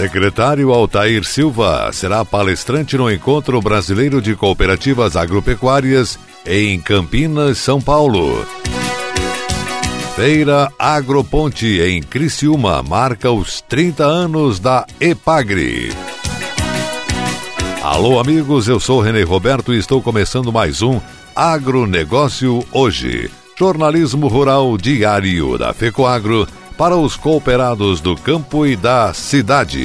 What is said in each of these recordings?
Secretário Altair Silva será palestrante no Encontro Brasileiro de Cooperativas Agropecuárias em Campinas, São Paulo. Feira Agroponte em Criciúma marca os 30 anos da Epagre. Alô, amigos, eu sou René Roberto e estou começando mais um Agronegócio Hoje. Jornalismo Rural Diário da FECOAGro para os cooperados do campo e da cidade.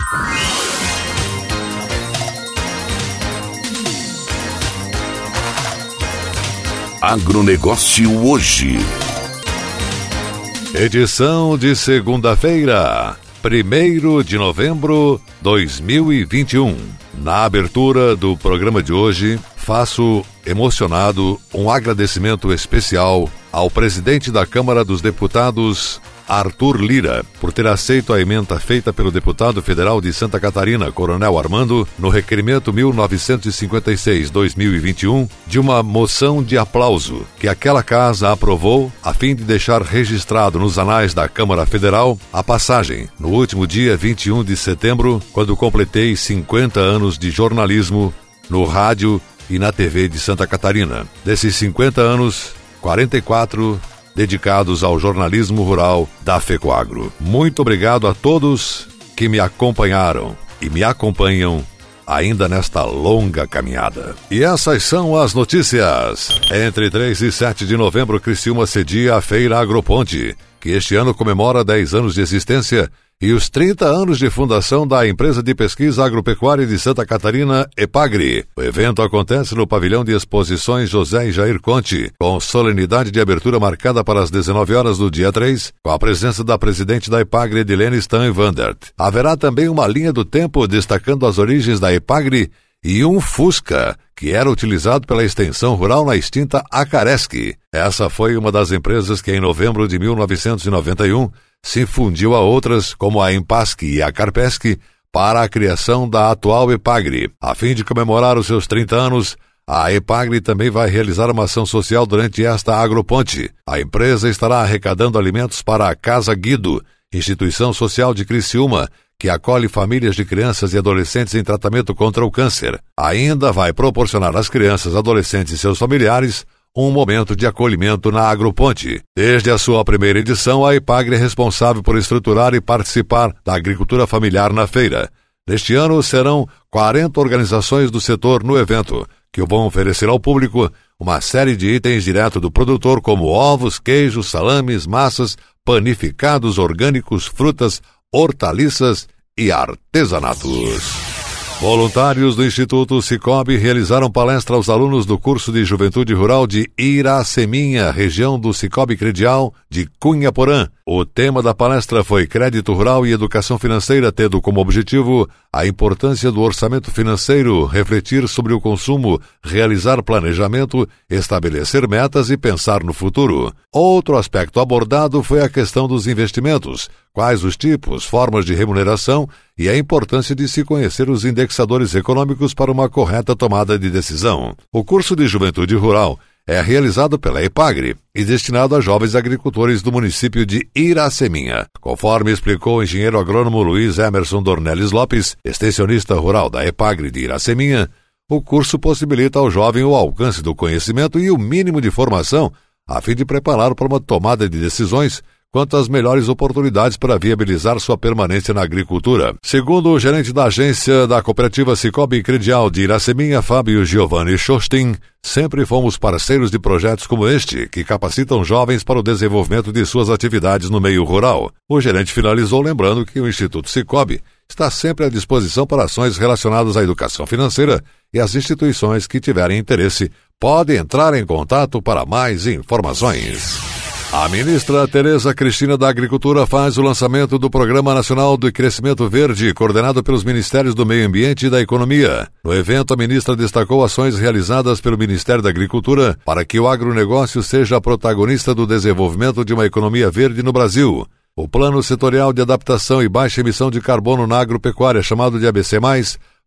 Agronegócio hoje. Edição de segunda-feira, 1 de novembro de 2021. Na abertura do programa de hoje, faço emocionado um agradecimento especial ao presidente da Câmara dos Deputados, Arthur Lira, por ter aceito a emenda feita pelo deputado federal de Santa Catarina, Coronel Armando, no requerimento 1956-2021, de uma moção de aplauso que aquela casa aprovou a fim de deixar registrado nos anais da Câmara Federal a passagem, no último dia 21 de setembro, quando completei 50 anos de jornalismo no rádio e na TV de Santa Catarina. Desses 50 anos, 44 dedicados ao jornalismo rural da FECOAGRO. Muito obrigado a todos que me acompanharam e me acompanham ainda nesta longa caminhada. E essas são as notícias. Entre 3 e 7 de novembro, Criciúma cedia a Feira Agroponte, que este ano comemora 10 anos de existência e os 30 anos de fundação da empresa de pesquisa agropecuária de Santa Catarina, Epagri. O evento acontece no pavilhão de exposições José e Jair Conte, com solenidade de abertura marcada para as 19 horas do dia 3, com a presença da presidente da Epagri, Edilene Stan Vandert. Haverá também uma linha do tempo destacando as origens da Epagri e um Fusca, que era utilizado pela extensão rural na extinta Acaresque. Essa foi uma das empresas que, em novembro de 1991, se fundiu a outras, como a Empasque e a Carpesque, para a criação da atual Epagre. A fim de comemorar os seus 30 anos, a Epagre também vai realizar uma ação social durante esta agroponte. A empresa estará arrecadando alimentos para a Casa Guido, instituição social de Criciúma, que acolhe famílias de crianças e adolescentes em tratamento contra o câncer. Ainda vai proporcionar às crianças, adolescentes e seus familiares um momento de acolhimento na Agroponte. Desde a sua primeira edição, a Ipagre é responsável por estruturar e participar da agricultura familiar na feira. Neste ano serão 40 organizações do setor no evento, que vão oferecer ao público uma série de itens direto do produtor, como ovos, queijos, salames, massas, panificados orgânicos, frutas, hortaliças e artesanatos. Voluntários do Instituto Cicobi realizaram palestra aos alunos do curso de Juventude Rural de Iraceminha, região do Cicobi Credial de Cunha Porã. O tema da palestra foi Crédito Rural e Educação Financeira, tendo como objetivo a importância do orçamento financeiro, refletir sobre o consumo, realizar planejamento, estabelecer metas e pensar no futuro. Outro aspecto abordado foi a questão dos investimentos, quais os tipos, formas de remuneração e a importância de se conhecer os indexadores econômicos para uma correta tomada de decisão. O curso de Juventude Rural é realizado pela EPAGRE e destinado a jovens agricultores do município de Iraceminha. Conforme explicou o engenheiro agrônomo Luiz Emerson Dornelles Lopes, extensionista rural da EPAGRE de Iraceminha, o curso possibilita ao jovem o alcance do conhecimento e o mínimo de formação a fim de prepará-lo para uma tomada de decisões quanto às melhores oportunidades para viabilizar sua permanência na agricultura. Segundo o gerente da agência da cooperativa Cicobi Credial de Iraceminha, Fábio Giovanni Schostin, sempre fomos parceiros de projetos como este, que capacitam jovens para o desenvolvimento de suas atividades no meio rural. O gerente finalizou lembrando que o Instituto Cicobi está sempre à disposição para ações relacionadas à educação financeira e as instituições que tiverem interesse podem entrar em contato para mais informações. A ministra Tereza Cristina da Agricultura faz o lançamento do Programa Nacional do Crescimento Verde, coordenado pelos Ministérios do Meio Ambiente e da Economia. No evento, a ministra destacou ações realizadas pelo Ministério da Agricultura para que o agronegócio seja protagonista do desenvolvimento de uma economia verde no Brasil. O Plano Setorial de Adaptação e Baixa Emissão de Carbono na Agropecuária, chamado de ABC,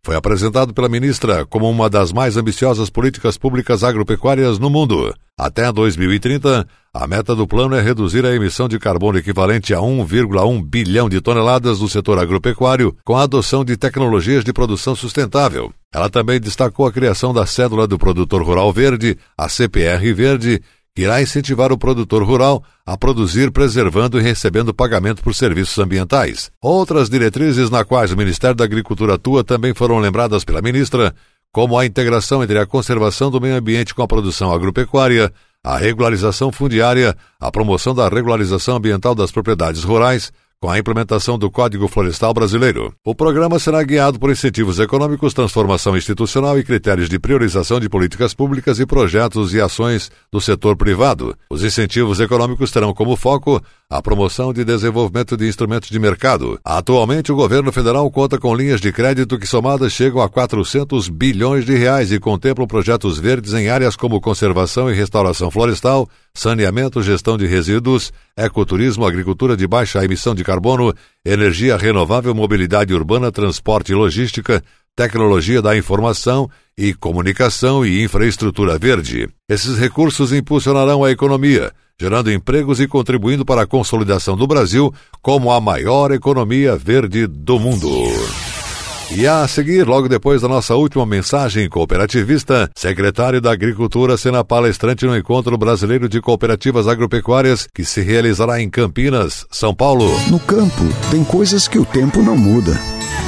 foi apresentado pela ministra como uma das mais ambiciosas políticas públicas agropecuárias no mundo. Até 2030, a meta do plano é reduzir a emissão de carbono equivalente a 1,1 bilhão de toneladas do setor agropecuário com a adoção de tecnologias de produção sustentável. Ela também destacou a criação da Cédula do Produtor Rural Verde, a CPR Verde, que irá incentivar o produtor rural a produzir preservando e recebendo pagamento por serviços ambientais. Outras diretrizes na quais o Ministério da Agricultura atua também foram lembradas pela ministra, como a integração entre a conservação do meio ambiente com a produção agropecuária, a regularização fundiária, a promoção da regularização ambiental das propriedades rurais, com a implementação do Código Florestal Brasileiro. O programa será guiado por incentivos econômicos, transformação institucional e critérios de priorização de políticas públicas e projetos e ações do setor privado. Os incentivos econômicos terão como foco a promoção de desenvolvimento de instrumentos de mercado. Atualmente, o governo federal conta com linhas de crédito que somadas chegam a 400 bilhões de reais e contemplam projetos verdes em áreas como conservação e restauração florestal, saneamento, gestão de resíduos, ecoturismo, agricultura de baixa emissão de carbono, energia renovável, mobilidade urbana, transporte e logística, tecnologia da informação e comunicação e infraestrutura verde. Esses recursos impulsionarão a economia, gerando empregos e contribuindo para a consolidação do Brasil como a maior economia verde do mundo. E a seguir, logo depois da nossa última mensagem cooperativista, secretário da Agricultura será palestrante no Encontro Brasileiro de Cooperativas Agropecuárias, que se realizará em Campinas, São Paulo. No campo, tem coisas que o tempo não muda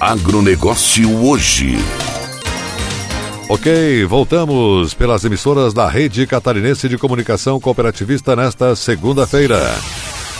Agronegócio hoje. Ok, voltamos pelas emissoras da Rede Catarinense de Comunicação Cooperativista nesta segunda-feira.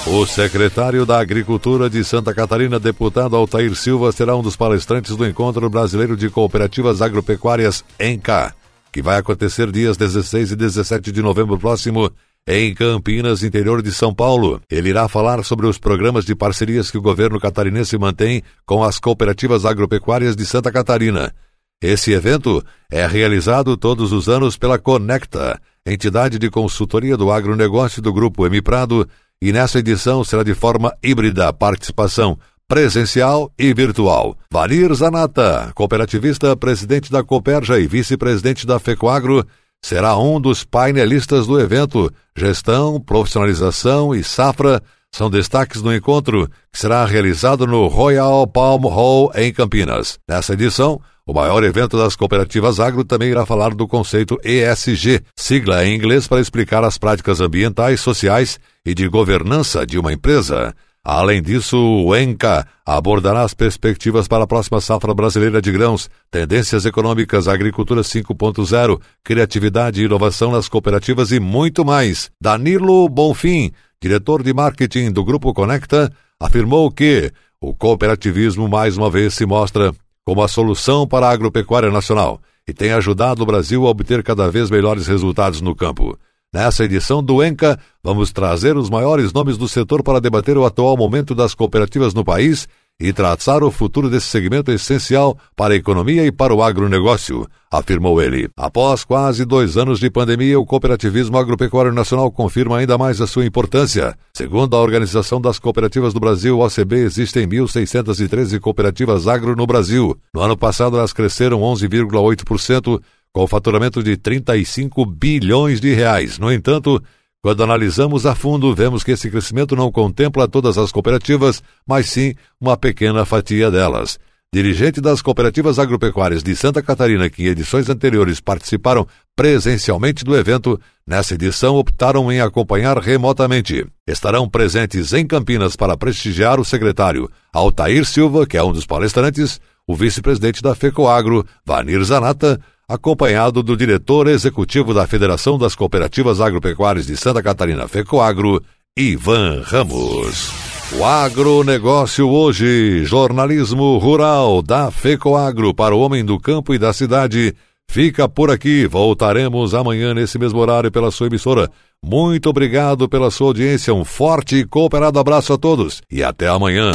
O secretário da Agricultura de Santa Catarina, deputado Altair Silva, será um dos palestrantes do Encontro Brasileiro de Cooperativas Agropecuárias, ENCA, que vai acontecer dias 16 e 17 de novembro próximo em Campinas, interior de São Paulo. Ele irá falar sobre os programas de parcerias que o governo catarinense mantém com as cooperativas agropecuárias de Santa Catarina. Esse evento é realizado todos os anos pela Conecta, entidade de consultoria do agronegócio do Grupo M Prado, e nessa edição será de forma híbrida participação presencial e virtual. Valir Zanata, cooperativista, presidente da Coperja e vice-presidente da FECOAGRO, será um dos painelistas do evento. Gestão, profissionalização e safra são destaques do encontro, que será realizado no Royal Palm Hall, em Campinas. Nessa edição, o maior evento das cooperativas agro também irá falar do conceito ESG, sigla em inglês para explicar as práticas ambientais, sociais e de governança de uma empresa. Além disso, o ENCA abordará as perspectivas para a próxima safra brasileira de grãos, tendências econômicas, agricultura 5.0, criatividade e inovação nas cooperativas e muito mais. Danilo Bonfim, diretor de marketing do Grupo Conecta, afirmou que o cooperativismo mais uma vez se mostra como a solução para a agropecuária nacional e tem ajudado o Brasil a obter cada vez melhores resultados no campo. Nessa edição do ENCA, vamos trazer os maiores nomes do setor para debater o atual momento das cooperativas no país e traçar o futuro desse segmento essencial para a economia e para o agronegócio, afirmou ele. Após quase dois anos de pandemia, o cooperativismo agropecuário nacional confirma ainda mais a sua importância. Segundo a Organização das Cooperativas do Brasil, OCB, existem 1.613 cooperativas agro no Brasil. No ano passado, elas cresceram 11,8% com faturamento de 35 bilhões de reais. No entanto, quando analisamos a fundo, vemos que esse crescimento não contempla todas as cooperativas, mas sim uma pequena fatia delas. Dirigente das cooperativas agropecuárias de Santa Catarina, que em edições anteriores participaram presencialmente do evento, nessa edição optaram em acompanhar remotamente. Estarão presentes em Campinas para prestigiar o secretário Altair Silva, que é um dos palestrantes, o vice-presidente da FECOAGRO, Vanir Zanata, acompanhado do diretor executivo da Federação das Cooperativas Agropecuárias de Santa Catarina, FECOAGRO, Ivan Ramos. O agronegócio hoje, jornalismo rural da FECOAGRO para o homem do campo e da cidade, fica por aqui. Voltaremos amanhã nesse mesmo horário pela sua emissora. Muito obrigado pela sua audiência, um forte e cooperado abraço a todos e até amanhã.